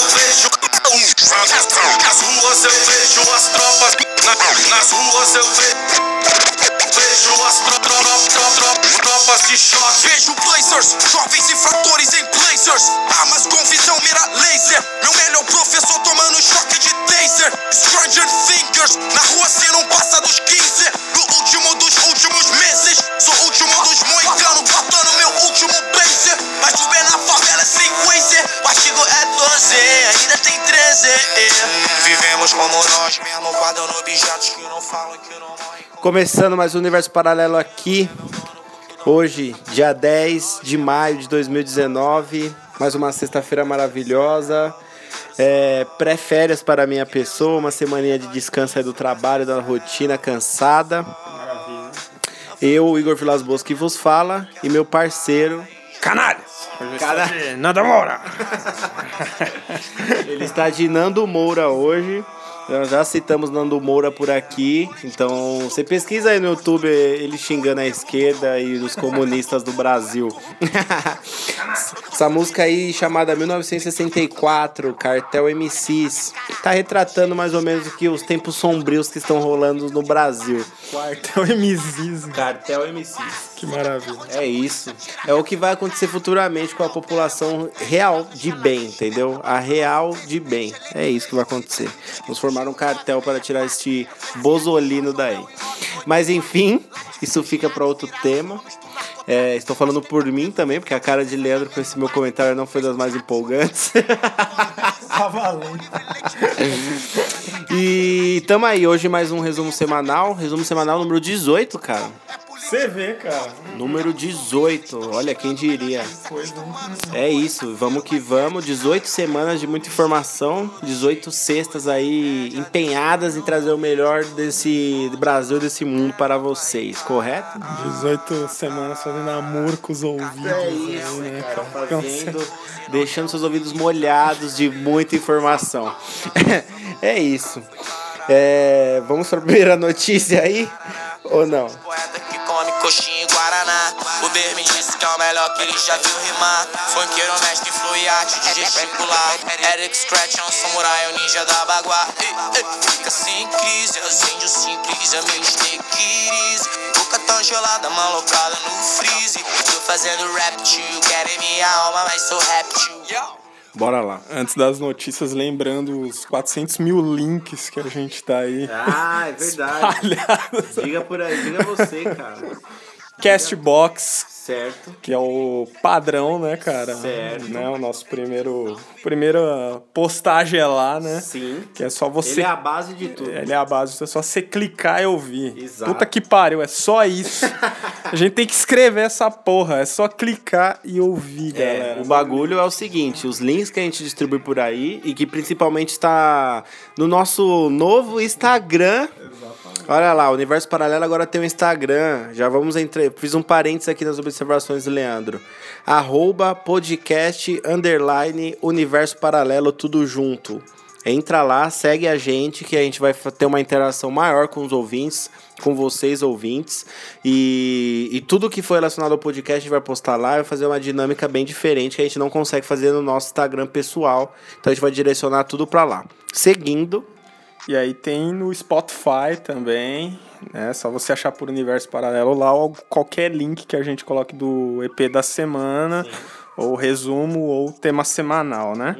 eu vejo. Nas ruas eu vejo as tropas. Na- nas ruas eu vejo. Vejo as tro- tro- tro- tro- tropas de choque. Vejo blazers, jovens infratores em blazers Armas com visão mira laser Meu melhor professor tomando choque de taser Stranger thinkers, na rua Começando mais um Universo Paralelo aqui. Hoje, dia 10 de maio de 2019. Mais uma sexta-feira maravilhosa. É, Pré-férias para a minha pessoa. Uma semaninha de descanso aí do trabalho, da rotina cansada. Eu, Igor Vilas Boas, que vos fala. E meu parceiro. Canalhas! De Nanda Moura! Ele está de Nando Moura hoje. Nós já citamos Nando Moura por aqui. Então, você pesquisa aí no YouTube ele xingando a esquerda e os comunistas do Brasil. Essa música aí chamada 1964, Cartel MCs, tá retratando mais ou menos que os tempos sombrios que estão rolando no Brasil. Quartel MZs. Cartel MCs. Que maravilha. É isso. É o que vai acontecer futuramente com a população real de bem, entendeu? A real de bem. É isso que vai acontecer. Vamos formar um cartel para tirar este bozolino daí. Mas enfim, isso fica para outro tema. É, estou falando por mim também, porque a cara de Leandro com esse meu comentário não foi das mais empolgantes. Tá valendo. e tamo aí, hoje mais um resumo semanal. Resumo semanal número 18, cara. Você vê, cara. Número 18, olha quem diria. É isso, vamos que vamos. 18 semanas de muita informação, 18 sextas aí empenhadas em trazer o melhor desse Brasil, desse mundo para vocês, correto? 18 semanas fazendo amor com os ouvidos. aí, né, cara? Fazendo, deixando seus ouvidos molhados de muita informação. é isso. É, vamos para a primeira notícia aí? Ou não? Coxinha e guaraná. O Ber me disse que é o melhor que ele já viu rimar. Funkeiro, mestre, flui arte de gesticular. Eric Scratch é um samurai, um ninja da baguá. Fica sem crise, acende o simples, é meu take it easy Boca tão gelada, malocada no freeze. Tô fazendo rap too, querem minha alma, mas sou rap too Bora lá. Antes das notícias, lembrando os 400 mil links que a gente tá aí Ah, é verdade. espalhados. Diga por aí, diga você, cara. Castbox, Certo. que é o padrão, né, cara? Certo. Né, o nosso primeiro... Primeira postagem é lá, né? Sim. Que é só você... Ele é a base de tudo. Ele é a base, é só você clicar e ouvir. Exato. Puta que pariu, é só isso. a gente tem que escrever essa porra, é só clicar e ouvir, É, galera. o bagulho é o seguinte, os links que a gente distribui por aí e que principalmente está no nosso novo Instagram. Olha lá, o Universo Paralelo agora tem um Instagram. Já vamos entrar. Fiz um parênteses aqui nas observações do Leandro. Arroba podcast underline Universo Paralelo, tudo junto. Entra lá, segue a gente, que a gente vai ter uma interação maior com os ouvintes, com vocês ouvintes. E, e tudo que for relacionado ao podcast a gente vai postar lá vai fazer uma dinâmica bem diferente que a gente não consegue fazer no nosso Instagram pessoal. Então a gente vai direcionar tudo pra lá. Seguindo, E aí tem no Spotify também, né? Só você achar por Universo Paralelo lá ou qualquer link que a gente coloque do EP da semana, ou resumo, ou tema semanal, né?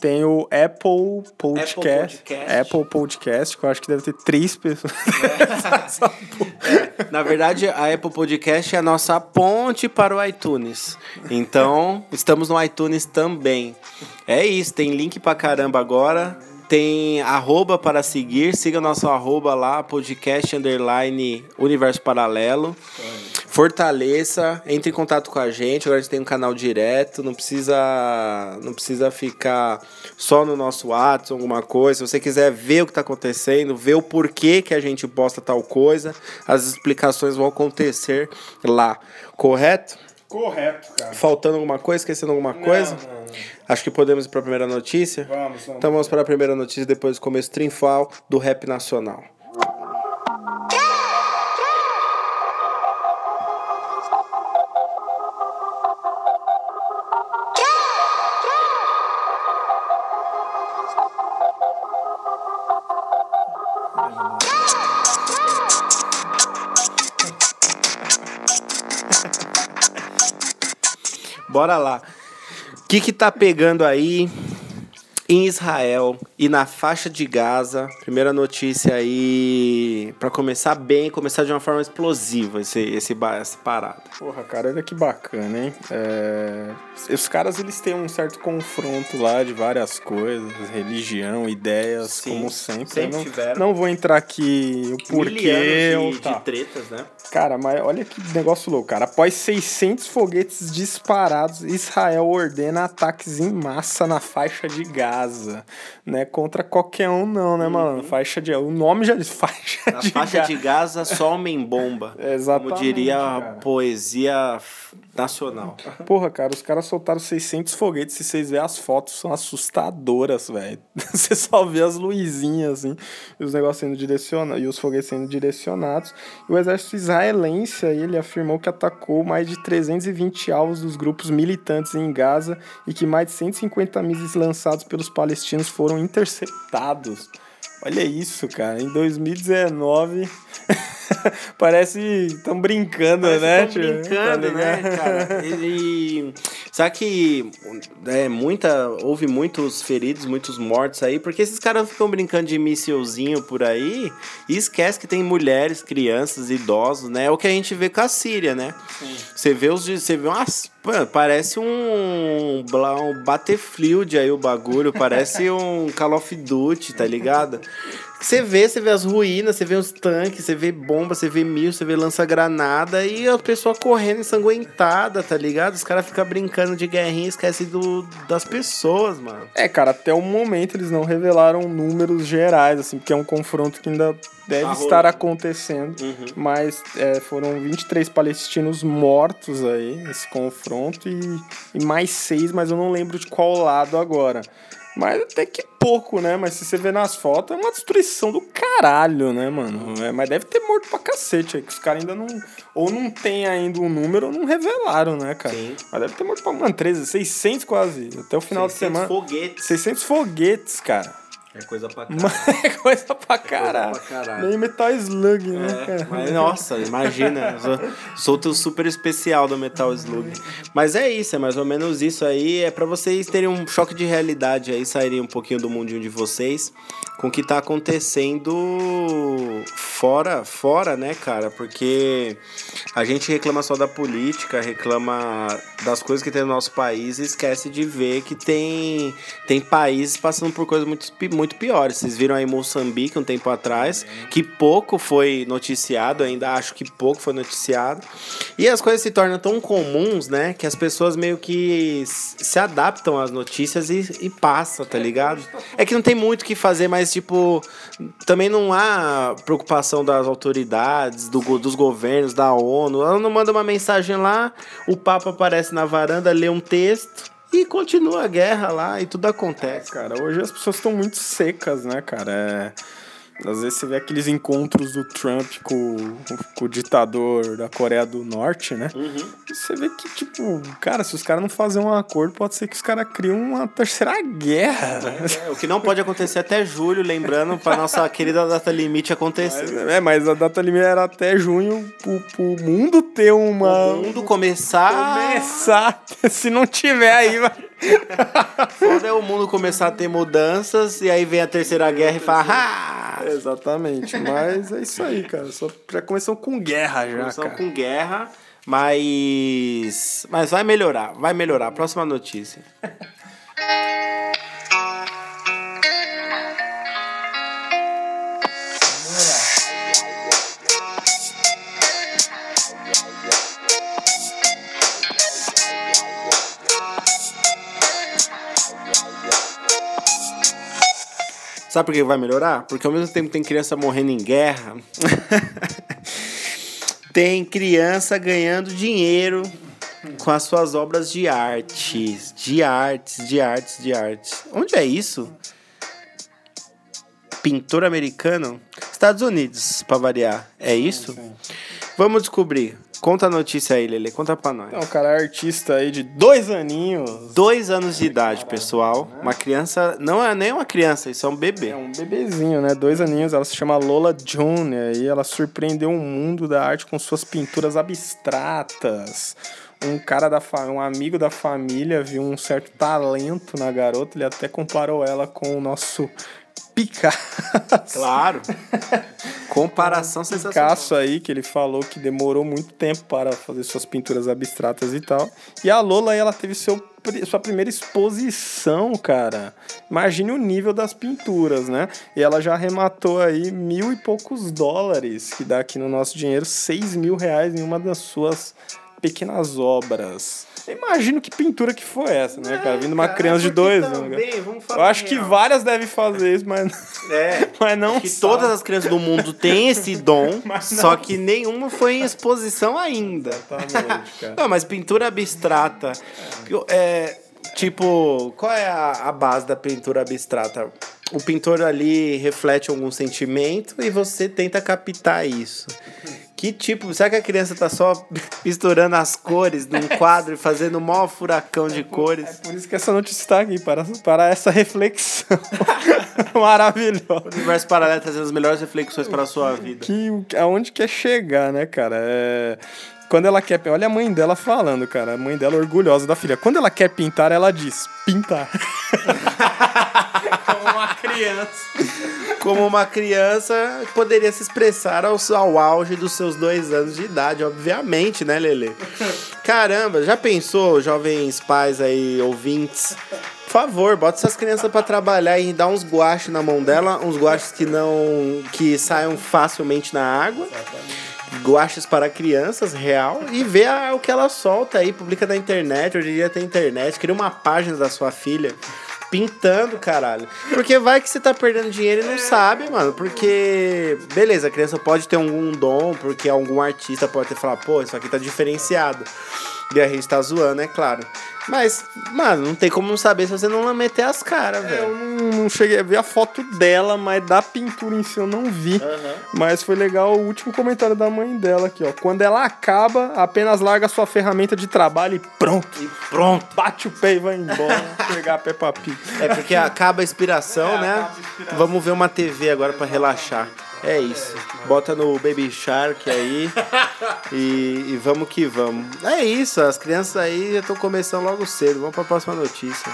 Tem o Apple Podcast, Podcast. Apple Podcast, que eu acho que deve ter três pessoas. Na verdade, a Apple Podcast é a nossa ponte para o iTunes. Então, estamos no iTunes também. É isso, tem link pra caramba agora. Tem arroba para seguir, siga nosso arroba lá, podcast underline universo paralelo. Fortaleça, entre em contato com a gente. Agora a gente tem um canal direto, não precisa não precisa ficar só no nosso WhatsApp, alguma coisa. Se você quiser ver o que está acontecendo, ver o porquê que a gente posta tal coisa, as explicações vão acontecer lá. Correto? Correto, cara. Faltando alguma coisa? Esquecendo alguma coisa? não, não. Acho que podemos ir para a primeira notícia. Vamos, vamos. Então vamos para a primeira notícia depois do começo triunfal do rap nacional. Bora lá. O que que tá pegando aí em Israel e na faixa de Gaza? Primeira notícia aí, para começar bem, começar de uma forma explosiva esse, esse, essa parada. Porra, cara, olha que bacana, hein? É, Os caras, eles têm um certo confronto lá de várias coisas, religião, ideias, Sim, como sempre. sempre não, tiveram. não vou entrar aqui o porquê de, tal. de tretas, né? Cara, mas olha que negócio louco, cara. Após 600 foguetes disparados, Israel ordena ataques em massa na faixa de Gaza. Né? Contra qualquer um, não, né, mano? Faixa de. O nome já diz faixa Uhum. Na de faixa Gaza. de Gaza, só homem-bomba. Exatamente, Como diria a cara. poesia nacional. Porra, cara, os caras soltaram 600 foguetes. Se vocês verem as fotos, são assustadoras, velho. Você só vê as luzinhas, assim, e os negócios sendo direcionados, e os foguetes sendo direcionados. E o exército israelense, aí, ele afirmou que atacou mais de 320 alvos dos grupos militantes em Gaza e que mais de 150 mísseis lançados pelos palestinos foram interceptados. Olha isso, cara. Em 2019. Parece. Estão brincando, né? Parece que tio? tão brincando, Tá né, cara? Ele. Sabe que é, muita, houve muitos feridos, muitos mortos aí, porque esses caras ficam brincando de mísselzinho por aí e esquece que tem mulheres, crianças, idosos, né? É o que a gente vê com a Síria, né? Você vê os. Você vê umas. Parece um, um Battlefield aí o bagulho, parece um Call of Duty, tá ligado? Você vê, você vê as ruínas, você vê os tanques, você vê bomba, você vê mil, você vê lança-granada e a pessoa correndo ensanguentada, tá ligado? Os caras ficam brincando de guerrinha e esquecem do, das pessoas, mano. É, cara, até o momento eles não revelaram números gerais, assim, porque é um confronto que ainda deve Tá estar acontecendo. Uhum. Mas é, foram 23 palestinos mortos aí nesse confronto e, e mais seis, mas eu não lembro de qual lado agora. Mas até que pouco, né? Mas se você vê nas fotos, é uma destruição do caralho, né, mano? É, mas deve ter morto pra cacete aí, que os caras ainda não. Ou não tem ainda um número ou não revelaram, né, cara? Sim. Mas deve ter morto pra, mano, 13, 600 quase. Até o final de 600 semana. foguetes. 600 foguetes, cara. É coisa pra Mas é coisa pra caralho. caralho. Nem Metal Slug, né, É, cara? mas nossa, imagina. Sou, sou teu super especial do Metal Slug. Mas é isso, é mais ou menos isso aí. É pra vocês terem um choque de realidade aí, saírem um pouquinho do mundinho de vocês com o que tá acontecendo fora, fora, né, cara? Porque a gente reclama só da política, reclama das coisas que tem no nosso país e esquece de ver que tem, tem países passando por coisas muito, pi- muito piores. Vocês viram aí Moçambique um tempo atrás, que pouco foi noticiado, ainda acho que pouco foi noticiado. E as coisas se tornam tão comuns, né, que as pessoas meio que se adaptam às notícias e, e passa, tá ligado? É que não tem muito o que fazer, mas tipo, também não há preocupação das autoridades, do, dos governos, da ONU. Ela não manda uma mensagem lá, o Papa aparece na varanda, lê um texto e continua a guerra lá e tudo acontece. Cara, hoje as pessoas estão muito secas, né, cara? É... Às vezes você vê aqueles encontros do Trump com, com o ditador da Coreia do Norte, né? E você vê que, tipo, cara, se os caras não fazerem um acordo, pode ser que os caras criem uma terceira guerra. É, o que não pode acontecer até julho, lembrando para nossa querida data limite acontecer. É, mas a data limite era até junho pro, pro mundo ter uma. O mundo começar. Começar. Se não tiver aí, vai. Quando é o mundo começar a ter mudanças e aí vem a terceira guerra e fala. Ah! Exatamente, mas é isso aí, cara. Só já começou com guerra já, Começamos cara. com guerra, mas. Mas vai melhorar, vai melhorar. Próxima notícia. Sabe por que vai melhorar? Porque ao mesmo tempo tem criança morrendo em guerra. tem criança ganhando dinheiro com as suas obras de artes. De artes, de artes, de artes. Onde é isso? Pintor americano? Estados Unidos, pra variar. É isso? Vamos descobrir. Conta a notícia aí, Lele. Conta pra nós. Então, cara, é artista aí de dois aninhos. Dois anos de idade, pessoal. Uma criança. Não é nem uma criança, isso é um bebê. É um bebezinho, né? Dois aninhos. Ela se chama Lola June. E ela surpreendeu o mundo da arte com suas pinturas abstratas. Um cara da um amigo da família viu um certo talento na garota. Ele até comparou ela com o nosso Picasso. Claro. Comparação sensacional. Picasso aí, que ele falou que demorou muito tempo para fazer suas pinturas abstratas e tal. E a Lola, aí, ela teve seu, sua primeira exposição, cara. Imagine o nível das pinturas, né? E ela já arrematou aí mil e poucos dólares, que dá aqui no nosso dinheiro seis mil reais em uma das suas pequenas obras. Imagino que pintura que foi essa, né, cara? Vindo uma cara, criança de dois anos. vamos Eu acho que real. várias devem fazer isso, mas, É. mas não que sabe. todas as crianças do mundo têm esse dom, só que nenhuma foi em exposição ainda. Exatamente, cara. Não, mas pintura abstrata. É, tipo, qual é a, a base da pintura abstrata? O pintor ali reflete algum sentimento e você tenta captar isso. Que tipo, será que a criança tá só misturando as cores num quadro e fazendo um maior furacão de cores? Por isso que essa notícia está aqui, para, para essa reflexão maravilhosa. O universo paralelo trazendo as melhores reflexões para a sua vida. Que, aonde quer chegar, né, cara? É, Quando ela quer. Olha a mãe dela falando, cara. A mãe dela orgulhosa da filha. Quando ela quer pintar, ela diz: pintar. Como uma criança. Como uma criança poderia se expressar ao, ao auge dos seus dois anos de idade, obviamente, né, Lele? Caramba, já pensou, jovens pais aí, ouvintes? Por favor, bota essas crianças pra trabalhar e dá uns guaches na mão dela, uns guaches que não. que saiam facilmente na água. Guaches para crianças, real, e vê a- o que ela solta aí, publica na internet, hoje em dia tem internet, cria uma página da sua filha pintando, caralho. Porque vai que você tá perdendo dinheiro e não sabe, mano. Porque, beleza, a criança pode ter algum dom, porque algum artista pode ter falado, pô, isso aqui tá diferenciado. E a gente tá zoando, é claro. Mas, mano, não tem como não saber se você não meter as caras, Eu velho. não, não cheguei a ver a foto dela, mas da pintura em si eu não vi. Mas foi legal o último comentário da mãe dela aqui, ó. Quando ela acaba, apenas larga sua ferramenta de trabalho e pronto. E pronto. Bate o pé e vai embora pegar a Peppa Pig. É porque acaba a inspiração, É, né? a inspiração. Vamos ver uma TV agora pra relaxar. É isso. Bota no Baby Shark aí e, e vamos que vamos. É isso, as crianças aí já estão começando logo cedo. Vamos pra próxima notícia.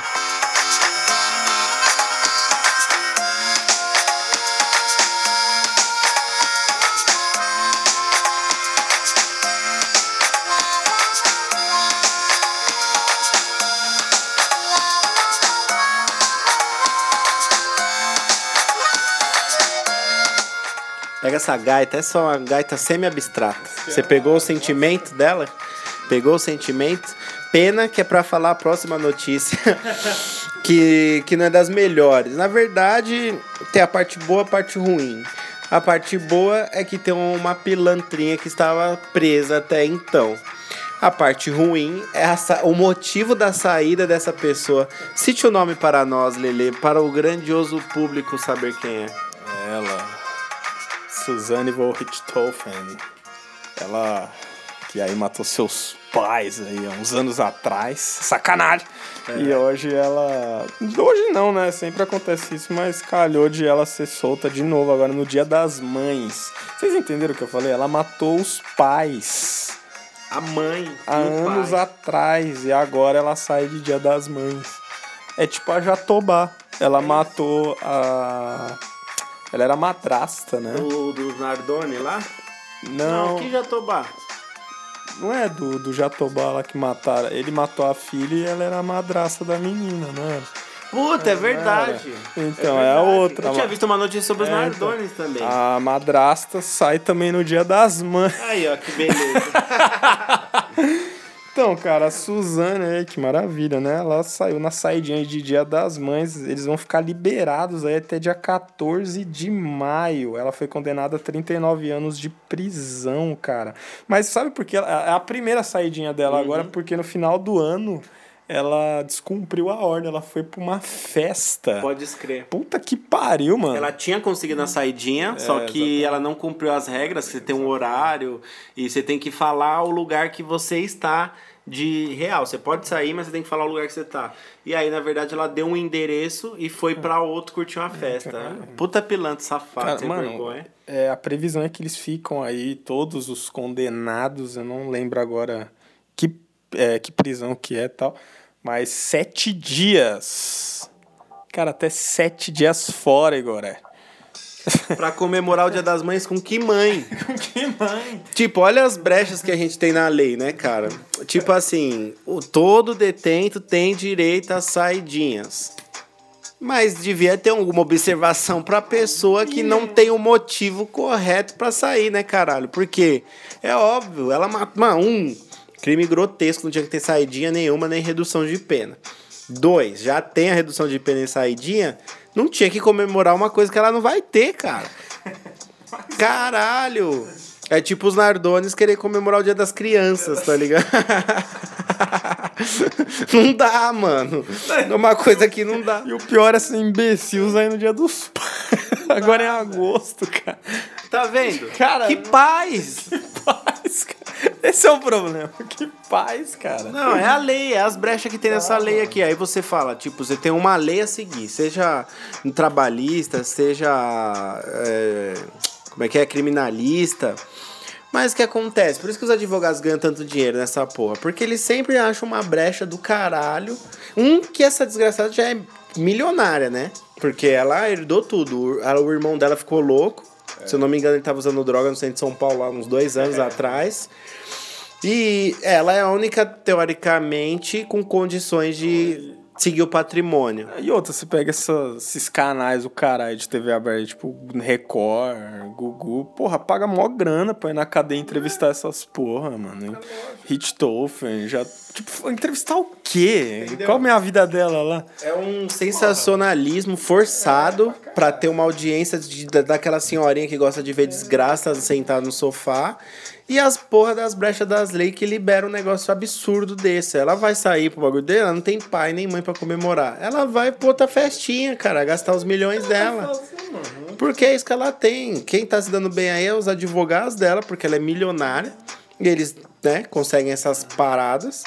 Essa gaita, essa é uma gaita semi-abstrata. Você pegou o sentimento dela? Pegou o sentimento? Pena que é pra falar a próxima notícia, que, que não é das melhores. Na verdade, tem a parte boa a parte ruim. A parte boa é que tem uma pilantrinha que estava presa até então. A parte ruim é a o motivo da saída dessa pessoa. Cite o nome para nós, Lele, para o grandioso público saber quem é. Suzanne von Richthofen, ela que aí matou seus pais aí há uns anos atrás, sacanagem. E hoje ela, hoje não, né? Sempre acontece isso, mas calhou de ela ser solta de novo agora no Dia das Mães. Vocês entenderam o que eu falei? Ela matou os pais A mãe. há o anos pai. atrás e agora ela sai de Dia das Mães. É tipo a Jatobá. Ela matou a. Ela era madrasta, né? Do, do Nardoni lá? Não, que Jatobá. não é do, do Jatobá lá que mataram. Ele matou a filha e ela era a madrasta da menina, não era? Puta, é verdade. Então, é, a verdade. outra. Eu tinha visto uma notícia sobre os É, então. Nardones também. A madrasta sai também no dia das mães. Aí, ó, que beleza. Então, cara, a Suzane aí, que maravilha, né? Ela saiu na saidinha de Dia das Mães. Eles vão ficar liberados aí até dia 14 de maio. Ela foi condenada a 39 anos de prisão, cara. Mas sabe por que? É a primeira saidinha dela agora, porque no final do ano ela descumpriu a ordem, ela foi pra uma festa. Pode escrever. Puta que pariu, mano. Ela tinha conseguido a saidinha, só que ela não cumpriu as regras, você tem um horário e você tem que falar o lugar que você está de real. Você pode sair, mas você tem que falar o lugar que você tá. E aí, na verdade, ela deu um endereço e foi pra outro curtir uma festa. Puta pilantra safado, Cara, sem mano, vergonha. é, a previsão é que eles ficam aí, todos os condenados, eu não lembro agora que, é, que prisão que é e tal, mas sete dias. Cara, até sete dias fora, Igor. é. Pra comemorar o Dia das Mães com que mãe? Que mãe! Tipo, olha as brechas que a gente tem na lei, né, cara? Tipo assim, o todo detento tem direito às saidinhas. Mas devia ter alguma observação pra pessoa que não tem o motivo correto pra sair, né, caralho? Porque é óbvio, ela matou. Mano, um, crime grotesco, não tinha que ter saidinha nenhuma, nem redução de pena. Dois, já tem a redução de pena em saidinha, não tinha que comemorar uma coisa que ela não vai ter, cara. Caralho! É tipo os Nardones querer comemorar o Dia das Crianças, tá ligado? não dá, mano. É uma coisa que não dá. E o pior é ser imbecil aí no dia dos pais. Agora é agosto, cara. Tá vendo? Cara, que paz! Paz, cara. Esse é o problema. Que paz, cara. Não, é a lei, é as brechas que tem nessa lei aqui. Aí você fala, tipo, você tem uma lei a seguir, seja um trabalhista, seja. é, como é que é? Criminalista. Mas o que acontece? Por isso que os advogados ganham tanto dinheiro nessa porra. Porque eles sempre acham uma brecha do caralho. Um, que essa desgraçada já é milionária, né? Porque ela herdou tudo. O irmão dela ficou louco. Se eu não me engano, ele tava usando droga no centro de São Paulo há uns dois anos atrás. E ela é a única, teoricamente, com condições de seguir o patrimônio. E outra, você pega essas- esses canais, o caralho de TV aberta, tipo Record, Gugu, porra, paga mó grana pra ir na cadeia entrevistar essas porra, mano. Richthofen, já. Tipo, entrevistar o quê? Qual é a vida dela lá? É um sensacionalismo forçado pra ter uma audiência de, da- daquela senhorinha que gosta de ver desgraça sentada no sofá. E as porra das brechas das leis que liberam um negócio absurdo desse. Ela vai sair pro bagulho dela, não tem pai nem mãe pra comemorar. Ela vai pra outra festinha, cara, gastar os milhões dela. Porque é isso que ela tem. Quem tá se dando bem aí é os advogados dela, porque ela é milionária. E eles, né, conseguem essas paradas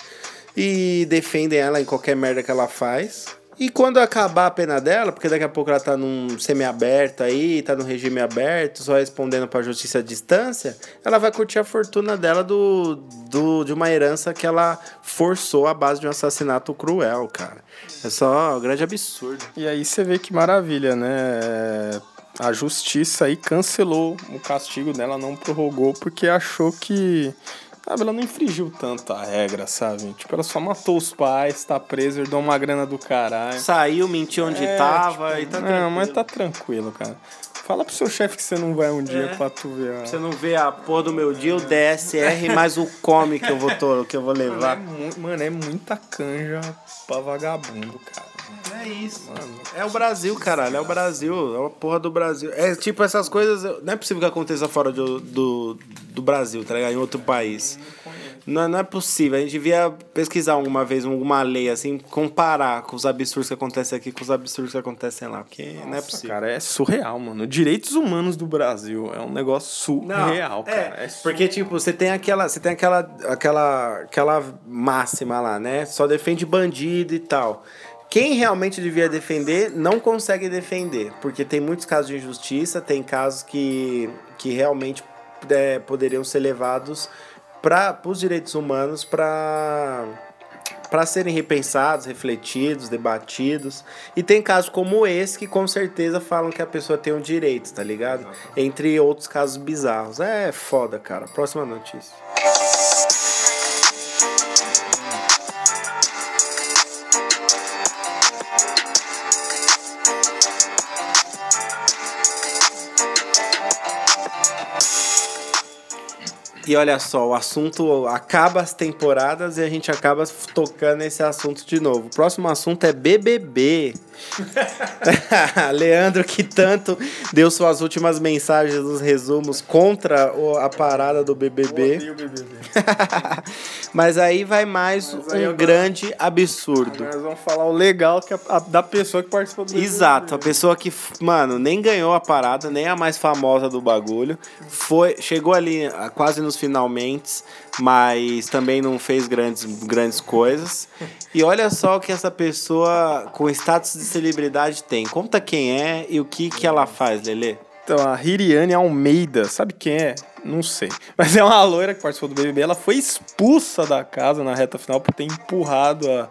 e defendem ela em qualquer merda que ela faz. E quando acabar a pena dela, porque daqui a pouco ela tá num semi-aberto aí, tá no regime aberto, só respondendo pra justiça à distância, ela vai curtir a fortuna dela do, do, de uma herança que ela forçou à base de um assassinato cruel, cara. É só um grande absurdo. E aí você vê que maravilha, né? A justiça aí cancelou o castigo dela, não prorrogou, porque achou que. Sabe, ela não infringiu tanto a regra, sabe? Tipo, ela só matou os pais, tá presa, herdou uma grana do caralho. Saiu, mentiu onde É, tava tipo, e tá Não, tranquilo. mas tá tranquilo, cara. Fala pro seu chefe que você não vai um dia É. pra tu ver. a- Você não vê a porra do meu dia, o DSR, mais o come que eu vou, que eu vou Mano, é, levar. mu- mano, é muita canja pra vagabundo, cara. É isso. É o Brasil, caralho. É o Brasil. É uma porra do Brasil. É tipo essas coisas. Não é possível que aconteça fora do, do, do Brasil, tá ligado? Em outro país. Não, não é possível. A gente devia pesquisar alguma vez alguma lei assim, comparar com os absurdos que acontecem aqui com os absurdos que acontecem lá. Porque não é Nossa, possível. cara, é surreal, mano. Direitos humanos do Brasil é um negócio Não, surreal, é, cara. É porque tipo, você tem aquela, você tem aquela aquela aquela máxima lá, né? Só defende bandido e tal. Quem realmente devia defender não consegue defender, porque tem muitos casos de injustiça, tem casos que, que realmente é, poderiam ser levados para os direitos humanos para para serem repensados, refletidos, debatidos. E tem casos como esse que com certeza falam que a pessoa tem um direito, tá ligado? Entre outros casos bizarros. É foda, cara. Próxima notícia. E olha só, o assunto acaba as temporadas e a gente acaba tocando esse assunto de novo. O próximo assunto é BBB. Leandro, que tanto deu suas últimas mensagens nos resumos contra o- a parada do BBB. Odeio BBB. Mas aí vai mais Mas aí um agora- grande absurdo. Nós vamos falar o legal que a- a- da pessoa que participou do. Exato, a pessoa que, mano, nem ganhou a parada, nem a mais famosa do bagulho. Foi, chegou ali ah, quase nos finalmente, mas também não fez grandes, grandes coisas. E olha só o que essa pessoa com status de celebridade tem. Conta quem é e o que, que ela faz, Lelê. Então, a Hiriane Almeida, sabe quem é? Não sei. Mas é uma loira que participou do BBB. Ela foi expulsa da casa na reta final por ter empurrado a,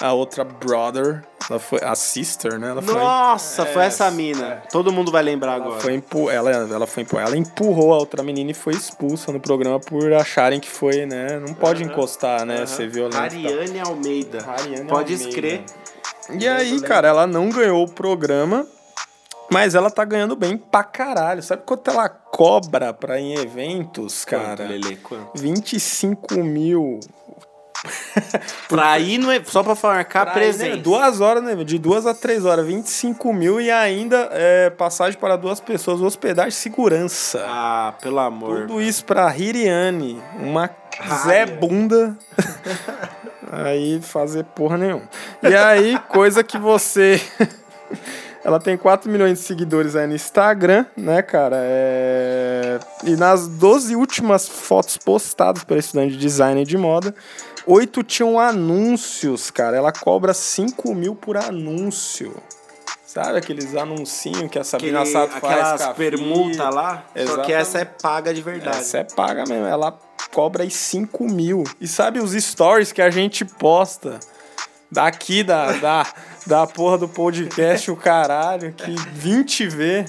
a outra brother. Ela foi a sister, né? Ela foi, Nossa, foi É, essa mina. Todo mundo vai lembrar ela agora. foi empu ela, ela foi empu ela empurrou a outra menina e foi expulsa no programa por acharem que foi, né? Não pode encostar, né? Ser violento. Ariane Almeida. Ariane Pode Almeida. escrever. E aí, cara, ela não ganhou o programa, mas ela tá ganhando bem pra caralho. Sabe quanto ela cobra pra ir em eventos, cara? Lelê, quanto? 25 mil. Pra ir, no, só pra marcar Pra ir, né, presença. Duas horas, né? De duas a três horas. 25 mil e ainda é, passagem para duas pessoas, hospedagem e segurança. Ah, pelo amor. Tudo isso pra Hiriane, uma Zé Bunda. aí fazer porra nenhuma. E aí, coisa que você. Ela tem 4 milhões de seguidores aí no Instagram, né, cara? É... E nas 12 últimas fotos postadas pela estudante de design e de moda, oito tinham anúncios, cara. Ela cobra 5 mil por anúncio. Sabe aqueles anuncinhos que a Sabrina Aquele- Sato faz? aquelas permuta lá. Só que Exatamente. essa é paga de verdade. Essa é paga mesmo. Ela cobra aí 5 mil. E sabe os stories que a gente posta daqui da, da, da porra do podcast, o caralho, que 20 vê,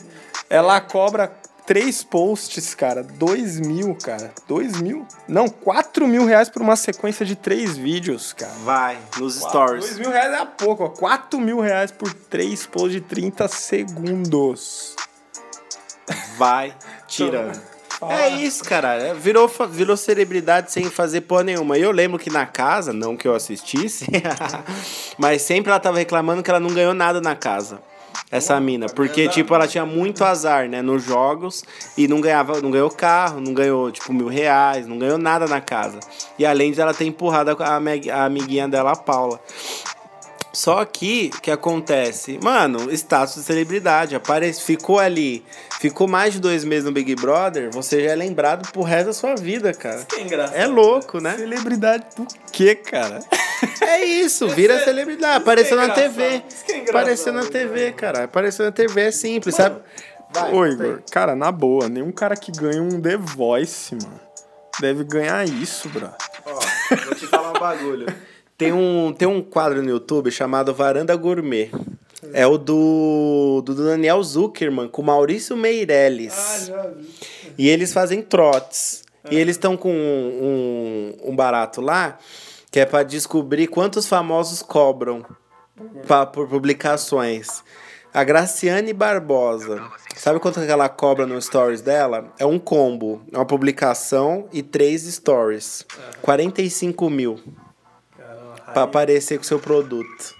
ela cobra 3 posts, cara. 2 mil, cara. 2 mil? Não, 4 mil reais por uma sequência de 3 vídeos, cara. Vai, nos 2 stories. mil reais é pouco, ó. 4 mil reais por 3 posts de 30 segundos. Vai, tirando. É isso, cara. É, Virou, virou celebridade sem fazer porra nenhuma. E eu lembro que na casa, não que eu assistisse, mas sempre ela tava reclamando que ela não ganhou nada na casa. Essa mina. Porque, tipo, ela tinha muito azar, né, nos jogos e não ganhava, não ganhou carro, não ganhou, tipo, mil reais, não ganhou nada na casa. E além de ela ter empurrado a, a amiguinha dela, a Paula. Só que, o que acontece? Mano, status de celebridade, aparece, ficou ali, ficou mais de dois meses no Big Brother, você já é lembrado pro resto da sua vida, cara. é engraçado. É louco, né? Celebridade do quê, cara? É isso, vira celebridade, apareceu na engraçado, TV. isso que é engraçado, Apareceu na TV, cara. Apareceu na TV, é simples, sabe? Vai, Ô, Igor, aí. cara, na boa, nenhum cara que ganha um The Voice, mano, deve ganhar isso, bro. Ó, vou te falar um bagulho. Tem um, tem um quadro no YouTube chamado Varanda Gourmet. É o do, do Daniel Zuckerman com Maurício Meirelles. E eles fazem trotes. E eles estão com um, um, um barato lá que é pra descobrir quantos famosos cobram pa- por publicações. A Graciane Barbosa. Sabe quanto que ela cobra no stories dela? É um combo. É uma publicação e três stories. 45 mil pra aparecer com o seu produto.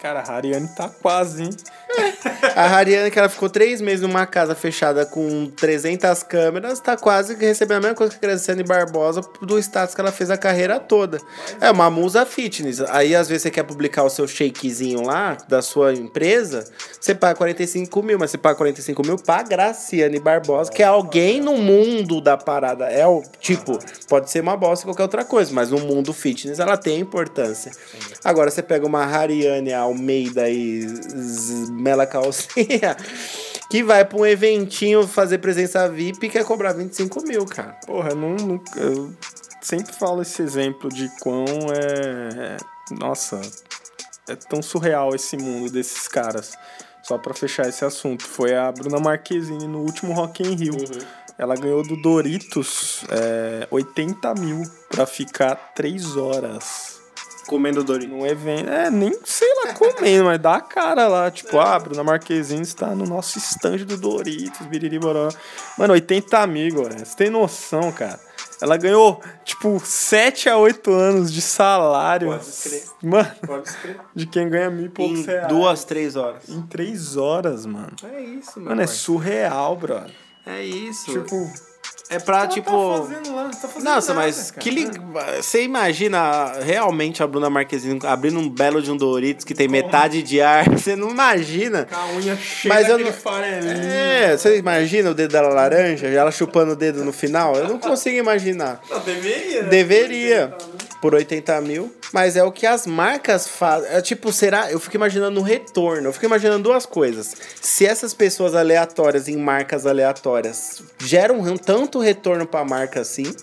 Cara, a Ariane tá quase, hein? A Hariane, que ela ficou três meses numa casa fechada com 300 câmeras, tá quase recebendo a mesma coisa que a Graciane Barbosa do status que ela fez a carreira toda. É uma musa fitness. Aí, às vezes, você quer publicar o seu shakezinho lá, da sua empresa, você paga 45 mil, mas você paga 45 mil pra Graciane Barbosa, que é alguém no mundo da parada. É o, tipo, pode ser uma bosta qualquer outra coisa, mas no mundo fitness ela tem importância. Agora, você pega uma Hariane Almeida e Mela Calcinha, que vai pra um eventinho fazer presença VIP e quer cobrar 25 mil, cara. Porra, eu, não, não- eu sempre falo esse exemplo de quão é. é- Nossa, é tão surreal esse mundo desses caras. Só pra fechar esse assunto, foi a Bruna Marquezine no último Rock in Rio. Ela ganhou do Doritos é, 80 mil pra ficar 3 horas Comendo Doritos. num evento. É, nem sei lá comendo, mas dá a cara lá. Tipo, ah, Bruna Marquezine está no nosso stand do Doritos, biriri boró. Mano, 80 amigos, velho. Você tem noção, cara? Ela ganhou, tipo, 7 a 8 anos de salário. Pode crer. Mano, Pode escrever. de quem ganha mil e poucos Em reais. duas, três horas. Em 3 horas, mano. É isso, meu Mano, é surreal, brother. É isso. Tipo, é pra, ela tipo... tá fazendo lá, tá fazendo Nossa, nada, mas cara. que li... você imagina realmente a Bruna Marquezine abrindo um belo de um Doritos que tem metade de ar? Você não imagina? Com a unha cheia Mas eu não- farelinho. É, você imagina o dedo dela laranja, ela chupando o dedo no final? Eu não consigo imaginar. Não, deveria, né? Deveria. Por 80 mil. Mas é o que as marcas fazem. É tipo, será? Eu fico imaginando o retorno. Eu fico imaginando duas coisas. Se essas pessoas aleatórias em marcas aleatórias geram tanto retorno pra marca assim,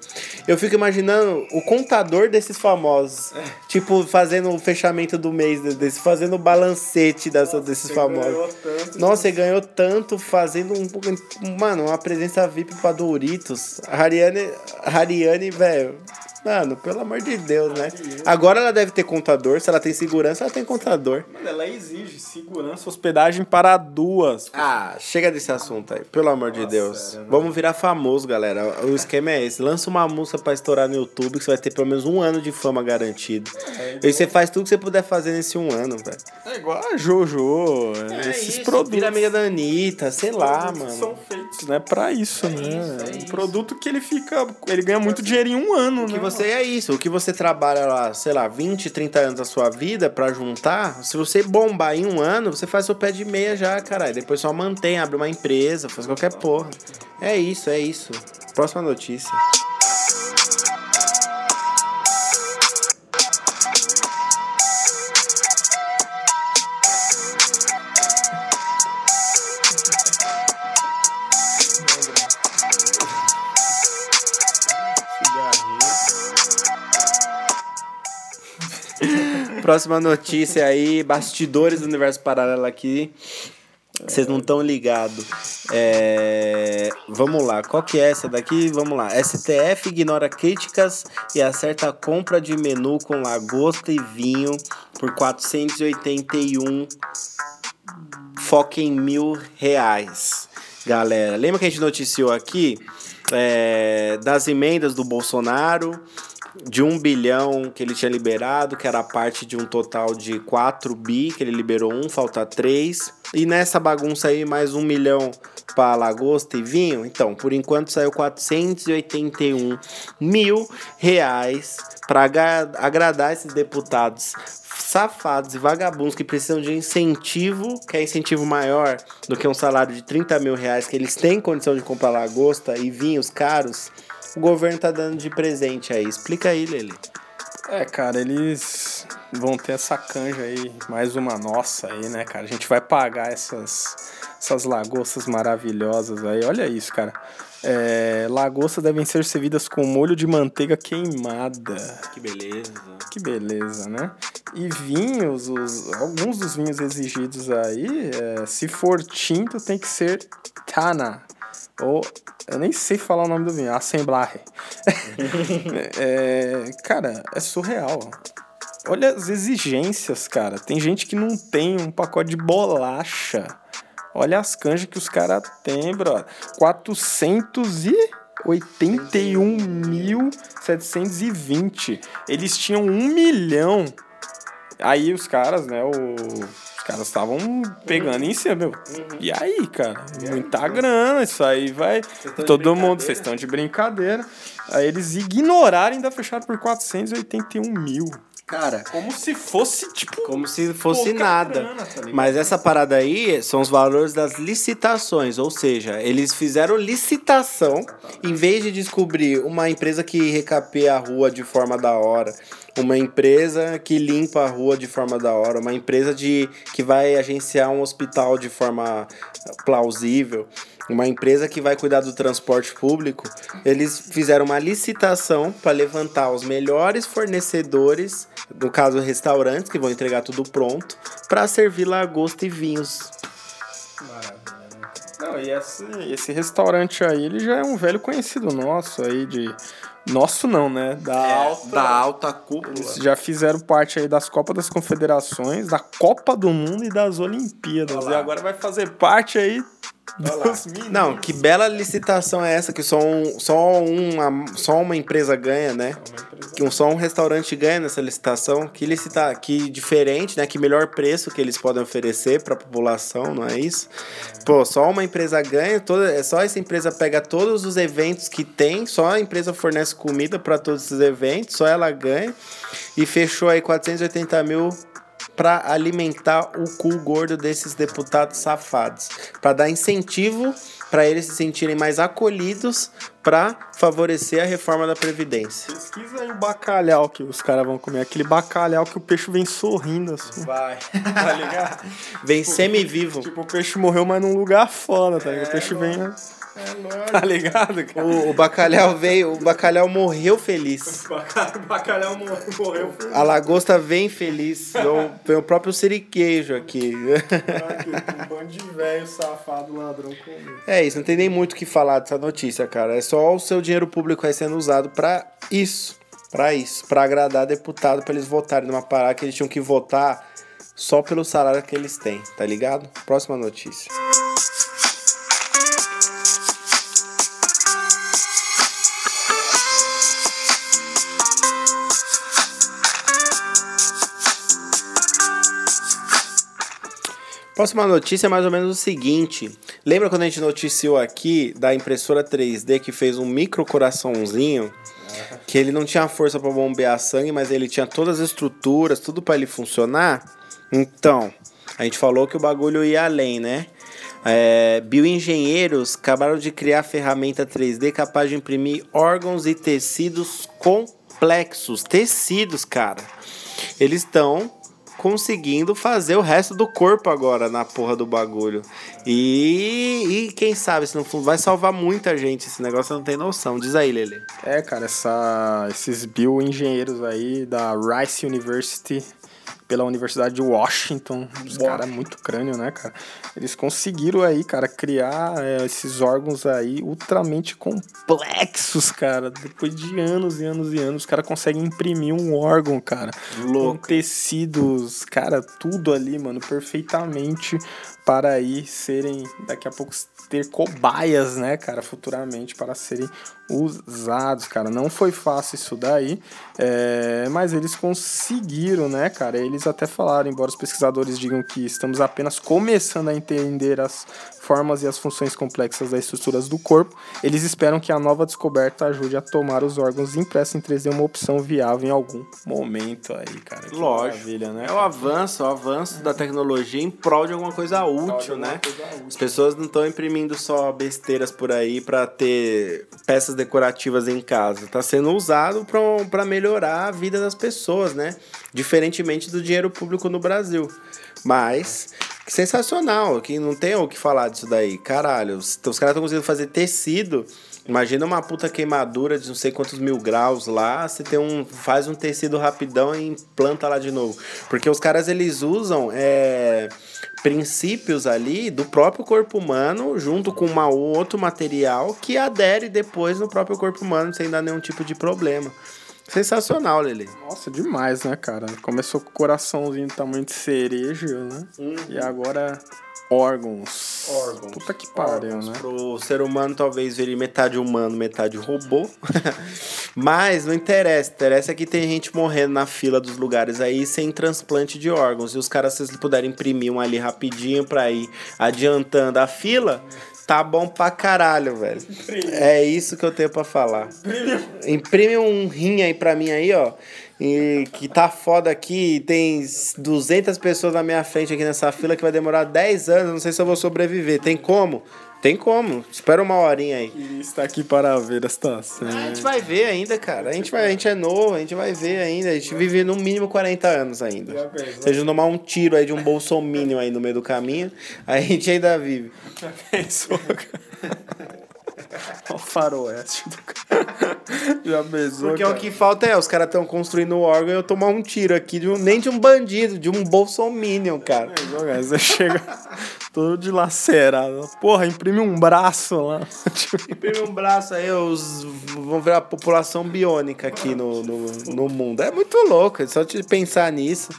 eu fico imaginando o contador desses famosos. Tipo, fazendo o fechamento do mês desse, fazendo o balancete dessa, desses famosos. Nossa, você ganhou tanto fazendo um. Mano, uma presença VIP pra Doritos. Hariane, Hariane, velho. Mano, pelo amor de Deus, né? Agora ela deve ter contador. Se ela tem segurança, ela tem contador. Mano, ela exige segurança, hospedagem para duas. Ah, chega desse assunto aí, pelo amor de Deus. Vamos virar famoso, galera. O esquema é esse: lança uma música pra estourar no YouTube, que você vai ter pelo menos um ano de fama garantido. E você faz tudo que você puder fazer nesse um ano, velho. É igual a Jojo, esses produtos. Vira amiga da Anitta, sei lá, produtos mano. São feitos, né, pra isso, né? isso, é um isso. produto que ele fica. Ele ganha muito dinheiro em um ano, que né? você é isso, o que você trabalha lá, sei lá, 20, 30 anos da sua vida pra juntar, se você bombar em um ano, você faz seu pé de meia já, caralho. Depois só mantém, abre uma empresa, faz qualquer porra. É isso, é isso. Próxima notícia. Próxima notícia aí, bastidores do universo paralelo aqui. Vocês não estão ligados. É... Vamos lá, qual que é essa daqui? Vamos lá. STF ignora críticas e acerta compra de menu com lagosta e vinho por 481 foca em mil reais. Galera, lembra que a gente noticiou aqui é, das emendas do Bolsonaro, de um bilhão que ele tinha liberado, que era parte de um total de 4 bi, que ele liberou um, falta 3. E nessa bagunça aí, mais um milhão para lagosta e vinho. Então, por enquanto saiu 481 mil reais para agradar esses deputados safados e vagabundos que precisam de incentivo, que é incentivo maior do que um salário de 30 mil reais, que eles têm condição de comprar lagosta e vinhos caros, o governo tá dando de presente aí. Explica aí, Lele. É, cara, eles vão ter essa canja aí, mais uma nossa aí, né, cara? A gente vai pagar essas, essas lagostas maravilhosas aí. Olha isso, cara. É, lagostas devem ser servidas com molho de manteiga queimada. Que beleza. Que beleza, né? E vinhos, os, alguns dos vinhos exigidos aí, é, se for tinto, tem que ser Tana. Ou, eu nem sei falar o nome do vinho, Assemblaje. é, cara, é surreal. Olha as exigências, cara. Tem gente que não tem um pacote de bolacha. Olha as canjas que os caras têm, bro. 481.720. Eles tinham um milhão. Aí os caras, né, o... caras estavam pegando em cima, meu. E aí, cara? Muita grana, isso aí vai. Todo mundo, vocês estão de brincadeira. Aí eles ignoraram e ainda fecharam por 481 mil. Cara, Como se fosse, tipo. como se fosse nada. grana, tá? Mas essa parada aí são os valores das licitações, ou seja, eles fizeram licitação em vez de descobrir uma empresa que recapeia a rua de forma da hora, uma empresa que limpa a rua de forma da hora, uma empresa de que vai agenciar um hospital de forma plausível, uma empresa que vai cuidar do transporte público. Eles fizeram uma licitação para levantar os melhores fornecedores, no caso restaurantes que vão entregar tudo pronto, para servir lagosta e vinhos. Não, e esse, esse restaurante aí, ele já é um velho conhecido nosso aí de. Nosso não, né? Da alta. da alta cúpula. Eles já fizeram parte aí das Copas das Confederações, da Copa do Mundo e das Olimpíadas. E agora vai fazer parte aí. Não, que bela licitação é essa que só, um, só, uma, só uma empresa ganha, né? Que um, só um restaurante ganha nessa licitação. Que licita, que diferente, né? Que melhor preço que eles podem oferecer para a população, não é isso? Pô, só uma empresa ganha, toda, é só essa empresa pega todos os eventos que tem, só a empresa fornece comida para todos esses eventos, só ela ganha e fechou aí 480 mil para alimentar o cu gordo desses deputados safados, para dar incentivo para eles se sentirem mais acolhidos para favorecer a reforma da previdência. Pesquisa aí o bacalhau que os caras vão comer. Aquele bacalhau que o peixe vem sorrindo assim. Vai, tá ligado? Vem semi-vivo. Tipo, o peixe morreu, mas num lugar foda, tá ligado? o peixe vem. Tá ligado, cara? O, o bacalhau veio, o bacalhau morreu feliz. O bacalhau morreu. A lagosta vem feliz. Vem o próprio siriquejo aqui. Um bando de velho safado ladrão comendo. É isso, não tem nem muito o que falar dessa notícia, cara. É só o seu dinheiro público aí sendo usado pra isso. Pra isso. Pra agradar deputado pra eles votarem numa parada que eles tinham que votar só pelo salário que eles têm, tá ligado? Próxima notícia. Próxima notícia é mais ou menos o seguinte. Lembra quando a gente noticiou aqui da impressora 3D que fez um micro coraçãozinho? Que ele não tinha força para bombear sangue, mas ele tinha todas as estruturas, tudo para ele funcionar? Então, a gente falou que o bagulho ia além, né? É, bioengenheiros acabaram de criar ferramenta 3D capaz de imprimir órgãos e tecidos complexos. Tecidos, cara. Eles estão conseguindo fazer o resto do corpo agora na porra do bagulho. E, e quem sabe, se não vai salvar muita gente esse negócio, não tem noção. Diz aí, Lele. É, cara, essa, esses bioengenheiros aí da Rice University, pela Universidade de Washington, os caras muito crânio, né, cara? Eles conseguiram aí, cara, criar é, esses órgãos aí ultramente complexos, cara. Depois de anos e anos e anos, os caras conseguem imprimir um órgão, cara. Louco. Com tecidos, cara, tudo ali, mano, perfeitamente para aí serem, daqui a pouco, ter cobaias, né, cara, futuramente para serem usados, cara. Não foi fácil isso daí, é, mas eles conseguiram, né, cara. Eles até falaram, embora os pesquisadores digam que estamos apenas começando a entender as formas e as funções complexas das estruturas do corpo, eles esperam que a nova descoberta ajude a tomar os órgãos impressos em 3D uma opção viável em algum momento aí, cara. Que Lógico. né? É o avanço, o avanço da tecnologia em prol de alguma coisa útil, né? As pessoas não estão imprimindo só besteiras por aí pra ter peças decorativas em casa. Tá sendo usado pra melhorar a vida das pessoas, né? Diferentemente do dinheiro público no Brasil. Mas, sensacional, que não tem o que falar disso daí. Caralho, os, os caras estão conseguindo fazer tecido. Imagina uma puta queimadura de não sei quantos mil graus lá, você tem um, faz um tecido rapidão e implanta lá de novo. Porque os caras eles usam é, princípios ali do próprio corpo humano junto com um outro material que adere depois no próprio corpo humano sem dar nenhum tipo de problema. Sensacional, Lele. Nossa, demais, né, cara? Começou com o coraçãozinho do tamanho de cereja, né? E agora órgãos. Órgãos. Puta que pariu, né? Pro ser humano talvez vire metade humano, metade robô. Mas não interessa. Interessa que tem gente morrendo na fila dos lugares aí sem transplante de órgãos. E os caras, se puderem imprimir um ali rapidinho pra ir adiantando a fila, tá bom pra caralho, velho. É isso que eu tenho pra falar. Imprime um rim aí pra mim aí, ó. E que tá foda aqui, tem 200 pessoas na minha frente aqui nessa fila que vai demorar 10 anos, não sei se eu vou sobreviver. Tem como? Tem como. Espera uma horinha aí. Ele está aqui para ver a situação. A gente vai ver ainda, cara. A gente, vai, a gente é novo, a gente vai ver ainda. A gente vive no mínimo 40 anos ainda. Se a gente tomar um tiro aí de um bolsominion aí no meio do caminho, a gente ainda vive. Pensou, cara? Olha o faroeste do cara. Já pensou, Porque cara? o que falta é, os caras estão construindo um órgão e eu tomar um tiro aqui, de um, nem de um bandido, de um bolsominion, cara? Você chega Todo dilacerado. Porra, imprime um braço lá. Imprime um braço aí, os, vão ver a população biônica aqui no, no, no mundo. É muito louco, é só te pensar nisso.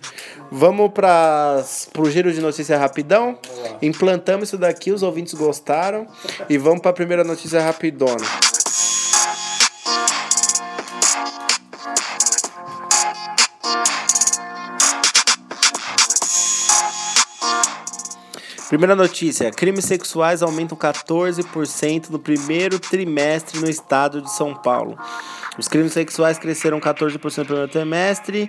Vamos para pro giro de notícia rapidão. Implantamos isso daqui, os ouvintes gostaram. E vamos para a primeira notícia rapidona. Primeira notícia: crimes sexuais aumentam 14% no primeiro trimestre no estado de São Paulo. Os crimes sexuais cresceram 14% no primeiro trimestre,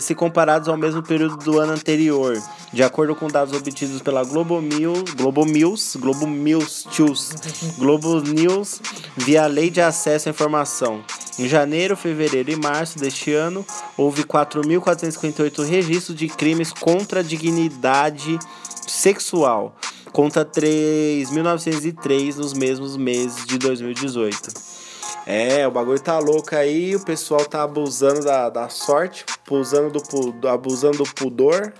se comparados ao mesmo período do ano anterior, de acordo com dados obtidos pela Globo, Mil, Globo News, Globo News, News, Globo News, via Lei de Acesso à Informação. Em janeiro, fevereiro e março deste ano, houve 4.458 registros de crimes contra a dignidade sexual, contra 3.903 nos mesmos meses de 2018. É, o bagulho tá louco aí, o pessoal tá abusando da, da sorte, abusando do, abusando do pudor,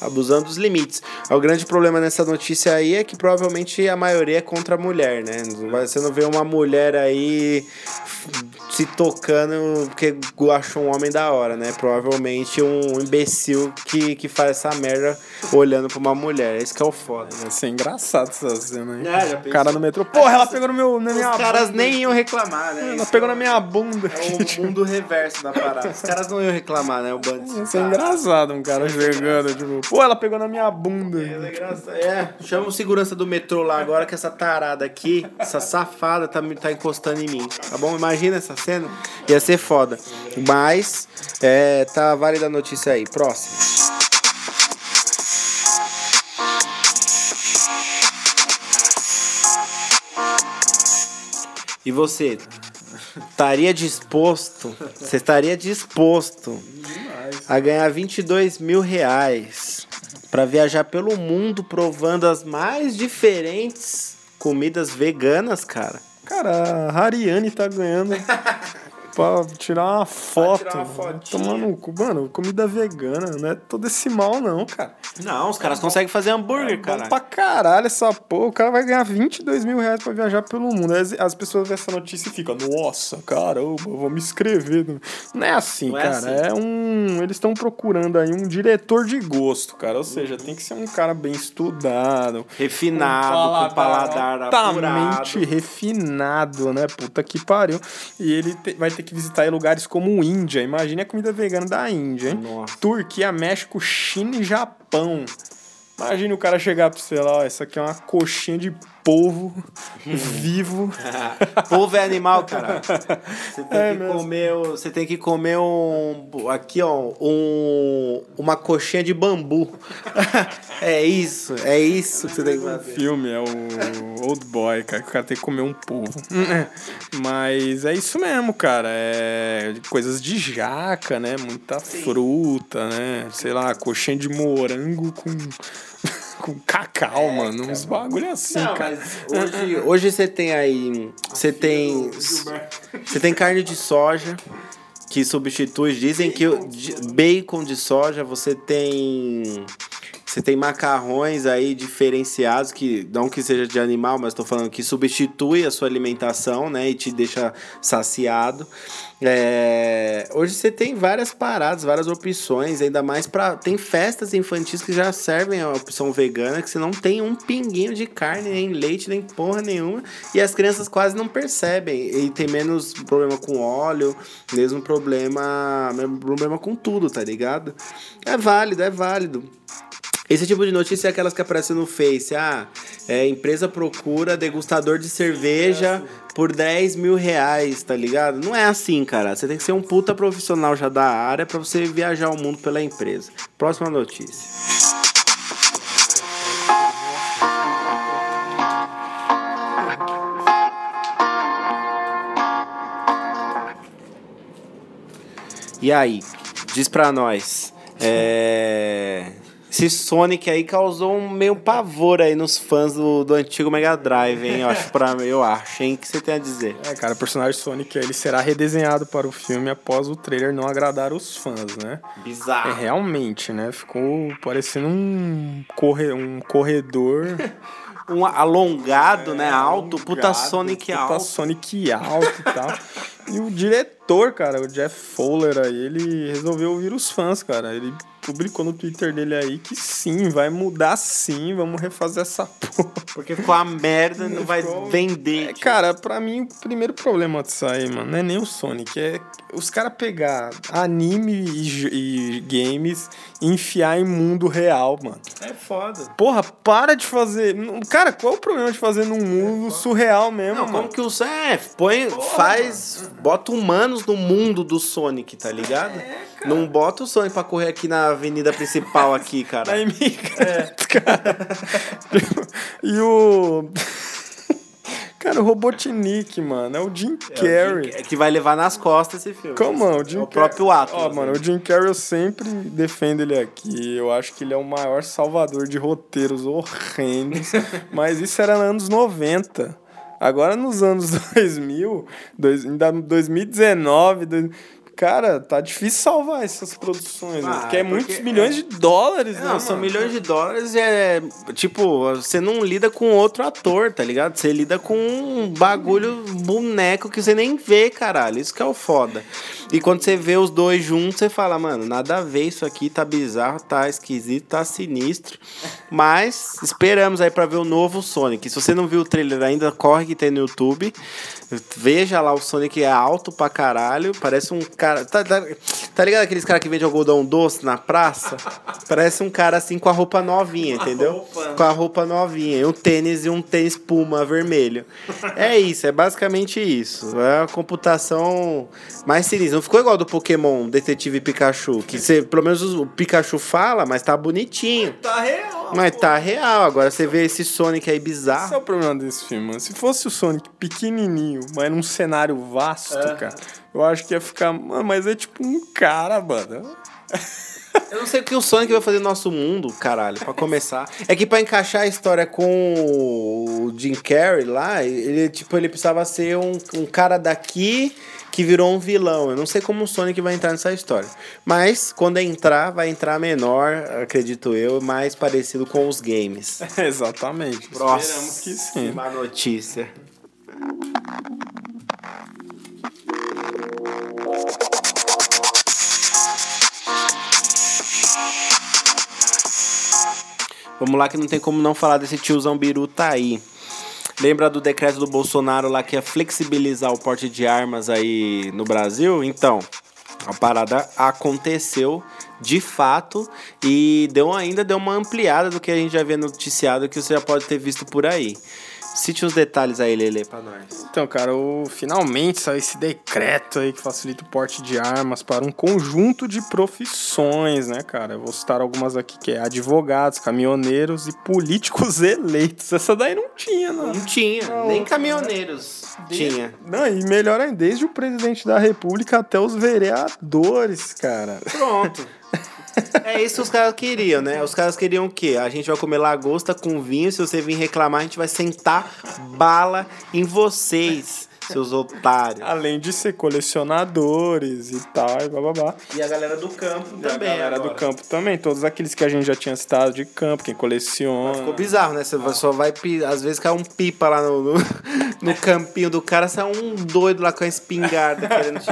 abusando dos limites. O grande problema nessa notícia aí é que provavelmente a maioria é contra a mulher, né? Você não vê uma mulher aí se tocando porque achou um homem da hora, né? Provavelmente um imbecil que, que faz essa merda olhando pra uma mulher. Esse que é o foda, né? Vai ser engraçado essa cena aí. É, já o cara no metrô. Porra, ela pegou no meu, na minha Os caras bunda. nem iam reclamar, né? Ela Isso pegou é na minha bunda. É o mundo reverso da parada. Os caras não iam reclamar, né? O bando. de Isso é engraçado, um cara chegando, tipo, pô, ela pegou na minha bunda. É, engraçado. É, chama o segurança do metrô lá agora que essa tarada aqui, essa safada tá, tá encostando em mim. Tá bom? Imagina essa cena. Ia ser foda. Mas, é, tá válida a notícia aí. Próximo. E você? Estaria disposto? Você estaria disposto a ganhar 22 mil reais para viajar pelo mundo provando as mais diferentes comidas veganas, cara? Cara, a Hariane tá ganhando pra tirar uma foto. tirar uma fotinha. Tomando um cu. Mano, comida vegana, não é todo esse mal, não, cara. Não, os caras conseguem fazer hambúrguer, Bom cara. pra caralho essa porra. O cara vai ganhar 22 mil reais pra viajar pelo mundo. As, as pessoas veem essa notícia e ficam, nossa, caramba, vou me inscrever. Não é assim, Não é cara. assim. É um. Eles estão procurando aí um diretor de gosto, cara. Ou seja, tem que ser um cara bem estudado. Refinado, com paladar apurado. altamente refinado, né? Puta que pariu. E ele te- vai ter que visitar lugares como Índia. Imagine a comida vegana da Índia, hein? Nossa. Turquia, México, China e Japão. Imagine o cara chegar pra você lá, ó, isso aqui é uma coxinha de polvo vivo. Polvo é animal, cara. Você tem, É que mesmo. comer, o- você tem que comer um. Aqui, ó. Um, uma coxinha de bambu. é isso, é isso que você tem que fazer. filme é o Old Boy, cara, que o cara tem que comer um polvo. Mas é isso mesmo, cara. É coisas de jaca, né? Muita fruta, né? Sei lá, coxinha de morango com, com cacau, mano. Uns bagulho assim, É, Não, cara. mas hoje, hoje você tem aí. Você tem. Você tem carne de soja que substitui. Dizem que o de- bacon de soja, você tem. Você tem macarrões aí diferenciados, que não que seja de animal, mas estou falando que substitui a sua alimentação, né? E te deixa saciado. É, Hoje você tem várias paradas, várias opções, ainda mais para Tem festas infantis que já servem a opção vegana, que você não tem um pinguinho de carne, nem leite, nem porra nenhuma. E as crianças quase não percebem. E tem menos problema com óleo, mesmo problema, mesmo problema com tudo, tá ligado? É válido, é válido. Esse tipo de notícia é aquelas que aparecem no Face. Ah, é, empresa procura degustador de cerveja por 10 mil reais, tá ligado? Não é assim, cara. Você tem que ser um puta profissional já da área pra você viajar o mundo pela empresa. Próxima notícia. E aí, diz pra nós. É. Esse Sonic aí causou um meio pavor aí nos fãs do, do antigo Mega Drive, hein? Eu acho, pra, eu acho, hein? O que você tem a dizer? É, cara, o personagem Sonic ele será redesenhado para o filme após o trailer não agradar os fãs, né? É, Bizarro. realmente, né? Ficou parecendo um, corre, um corredor Um alongado, né? Alto, puta É, Gado, Sonic puta alto. Sonic alto e tal. E o diretor, cara, o Jeff Fowler aí, ele resolveu ouvir os fãs, cara. Ele publicou no Twitter dele aí que sim, vai mudar sim, vamos refazer essa porra. Porque ficou a merda, não vai Ficou- vender. É, cara, pra mim, o primeiro problema disso aí, mano, não é nem o Sonic, é os caras pegar anime e, e games e enfiar em mundo real, mano. É foda. Porra, para de fazer. Cara, qual é o problema de fazer num mundo surreal mesmo, Não, mano? como que os. É, põe. faz. Bota humanos no mundo do Sonic, tá ligado? não bota o Sonic pra correr aqui na avenida principal aqui, cara. Na imigrante, cara. e o. Cara, o Robotnik, mano, é o Jim Carrey. É que vai levar nas costas esse filme. Como? O Jim É o próprio ato. Ó, mano, o Jim Carrey eu sempre defendo ele aqui. Eu acho que ele é o maior salvador de roteiros horrendos. mas isso era nos anos 90. Agora nos anos 2000, dois, ainda 2019, dois- cara, tá difícil salvar essas produções, né? Ah, porque é porque muitos milhões de dólares, né? Não, são milhões de dólares e é. Tipo, você não lida com outro ator, tá ligado? Você lida com um bagulho boneco que você nem vê, caralho. Isso que é o foda. E quando você vê os dois juntos, você fala, mano, nada a ver isso aqui, tá bizarro, tá esquisito, tá sinistro. Mas esperamos aí pra ver o novo Sonic. Se você não viu o trailer ainda, corre que tem no YouTube. Veja lá, o Sonic é alto pra caralho. Parece um cara. Tá, tá, tá ligado aqueles caras que vendem algodão doce na praça? Parece um cara assim com a roupa novinha, entendeu? Com a roupa novinha. E um tênis e um tênis puma vermelho. É isso, é basicamente isso. É a computação mais sinistra. Não ficou igual do Pokémon Detetive Pikachu. Que você, pelo menos o Pikachu fala, mas tá bonitinho. Tá real. Mas tá real. Agora você vê esse Sonic aí Esse é bizarro. o problema desse filme, mano. Se fosse o Sonic pequenininho, mas num cenário vasto, cara, eu acho que ia ficar. Mano, mas é tipo um cara, mano. Eu não sei o que o Sonic vai fazer no nosso mundo, caralho, pra começar. É que pra encaixar a história com o Jim Carrey lá, ele, tipo, ele precisava ser um, um cara daqui que virou um vilão. Eu não sei como o Sonic vai entrar nessa história. Mas, quando entrar, vai entrar menor, acredito eu, mais parecido com os games. Exatamente. Próxima Esperamos que sim. Uma notícia. Vamos lá que não tem como não falar desse tiozão biru tá aí. Lembra do decreto do Bolsonaro lá que ia flexibilizar o porte de armas aí no Brasil? Então, a parada aconteceu de fato e deu ainda deu uma ampliada do que a gente já havia noticiado que você já pode ter visto por aí. Cite uns detalhes aí, Lele, pra nós. Então, cara, o, finalmente saiu esse decreto aí que facilita o porte de armas para um conjunto de profissões, né, cara? Eu vou citar algumas aqui, que é advogados, caminhoneiros e políticos eleitos. Essa daí não tinha, não. Não tinha, Não, nem caminhoneiros tinha. Não, e melhor ainda, desde o presidente da república até os vereadores, cara. Pronto. É isso que os caras queriam, né? Os caras queriam o quê? A gente vai comer lagosta com vinho. Se você vir reclamar, a gente vai sentar bala em vocês, seus otários. Além de ser colecionadores e tal, e bababá. E a galera do campo E a também. galera agora. do campo também, todos aqueles que a gente já tinha citado de campo, quem coleciona. Ficou bizarro, né? Você vai- só vai. Às vezes cai um pipa lá no, no, no campinho do cara, sai um doido lá com a espingarda querendo te.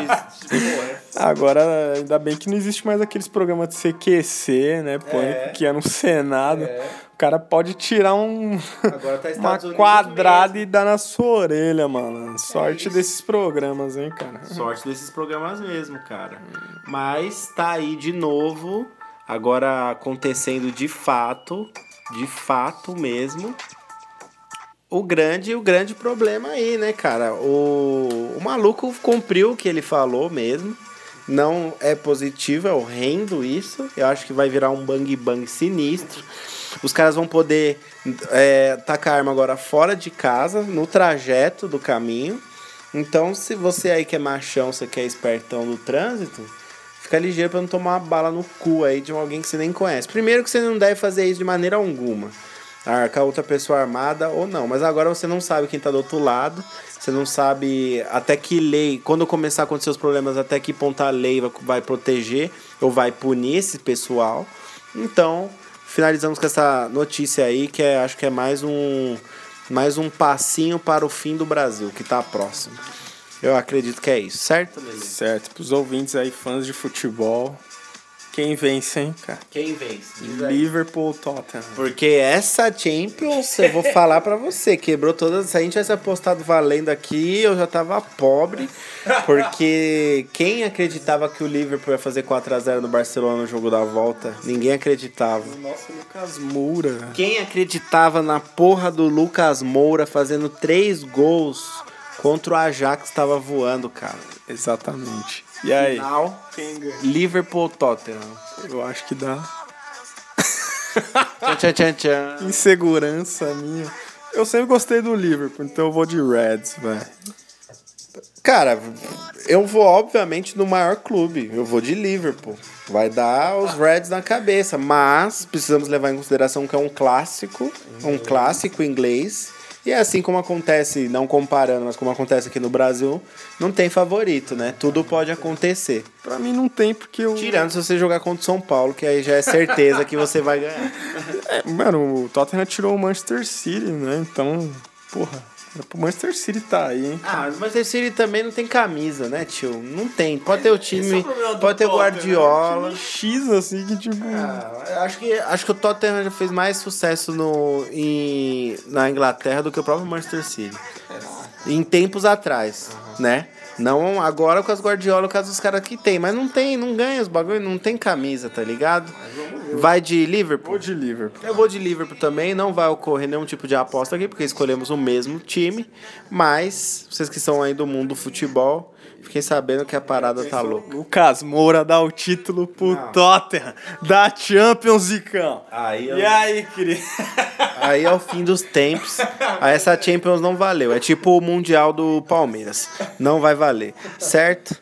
Agora, ainda bem que não existe mais aqueles programas de CQC, né? Pânico, É. que ia no Senado. O cara pode tirar um, Agora tá uma quadrada mesmo. e dar na sua orelha, mano. Sorte desses programas, hein, cara. Sorte desses programas mesmo, cara. Mas tá aí de novo, agora acontecendo de fato, de fato mesmo. O grande, o grande problema aí, né, cara? O, o maluco cumpriu o que ele falou mesmo. Não é positivo, é horrendo isso. Eu acho que vai virar um bang bang sinistro. Os caras vão poder é, tacar arma agora fora de casa, no trajeto do caminho. Então, se você aí que é machão, você que é espertão do trânsito, fica ligeiro pra não tomar uma bala no cu aí de alguém que você nem conhece. Primeiro que você não deve fazer isso de maneira alguma. Arcar outra pessoa armada ou não. Mas agora você não sabe quem tá do outro lado. Você não sabe até que lei, quando começar a acontecer os problemas, até que ponto a lei vai proteger ou vai punir esse pessoal. Então, finalizamos com essa notícia aí, que é, acho que é mais um, mais um passinho para o fim do Brasil, que tá próximo. Eu acredito que é isso, certo, Lele? Certo, pros ouvintes aí, fãs de futebol, quem vence, hein, cara? Quem vence? Liverpool Tottenham. Porque essa Champions, eu vou falar pra você, quebrou todas. Se a gente tivesse apostado valendo aqui, eu já tava pobre. Porque quem acreditava que o Liverpool ia fazer 4x0 no Barcelona no jogo da volta? Ninguém acreditava. Nossa, Lucas Moura. Quem acreditava na porra do Lucas Moura fazendo três gols contra o Ajax tava voando, cara? Exatamente. E aí? Final? Liverpool Tottenham. Eu acho que dá tchan, tchan, tchan. insegurança minha. Eu sempre gostei do Liverpool, então eu vou de Reds, velho. Cara, eu vou obviamente no maior clube. Eu vou de Liverpool. Vai dar os Reds na cabeça, mas precisamos levar em consideração que é um clássico, um clássico inglês. E é assim como acontece, não comparando, mas como acontece aqui no Brasil, não tem favorito, né? Tudo pode acontecer. Pra mim não tem, porque eu. Tirando se você jogar contra o São Paulo, que aí já é certeza que você vai ganhar. É, mano, o Tottenham tirou o Manchester City, né? Então, porra, é pro Manchester City tá aí, hein? Ah, mas o Manchester City também não tem camisa, né, tio? Não tem. Pode ter o time, é o pode ter o Tottenham, Guardiola. Time X, assim, que tipo. Ah, acho que, acho que o Tottenham já fez mais sucesso no, em, na Inglaterra do que o próprio Manchester City. Em tempos atrás, né? Não agora com as Guardiola, com as dos caras que tem, mas não tem, não ganha os bagulho, não tem camisa, tá ligado? Vai de Liverpool? Vou de Liverpool. Eu vou de Liverpool também, não vai ocorrer nenhum tipo de aposta aqui, porque escolhemos o mesmo time, mas vocês que são aí do mundo do futebol, fiquem sabendo que a parada tá louca. Lucas Moura dá o título pro Não. Tottenham da Champions, Zicão. Aí eu- E aí, querido? Aí é o fim dos tempos. Aí essa Champions não valeu. É tipo o Mundial do Palmeiras. Não vai valer. Certo?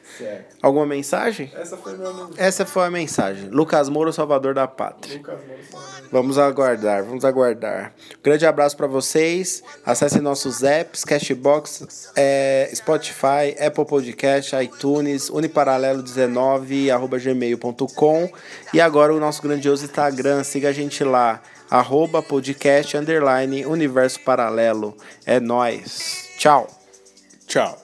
Alguma mensagem? Essa foi minha Essa foi a mensagem. Lucas Moura, salvador da pátria. Vamos aguardar, vamos aguardar. Grande abraço pra vocês. Acessem nossos apps, Cashbox, é, Spotify, Apple Podcast, iTunes, uniparalelo19, arroba gmail.com. E agora o nosso grandioso Instagram. Siga a gente lá. Arroba podcast, underline, universo paralelo. É nóis. Tchau. Tchau.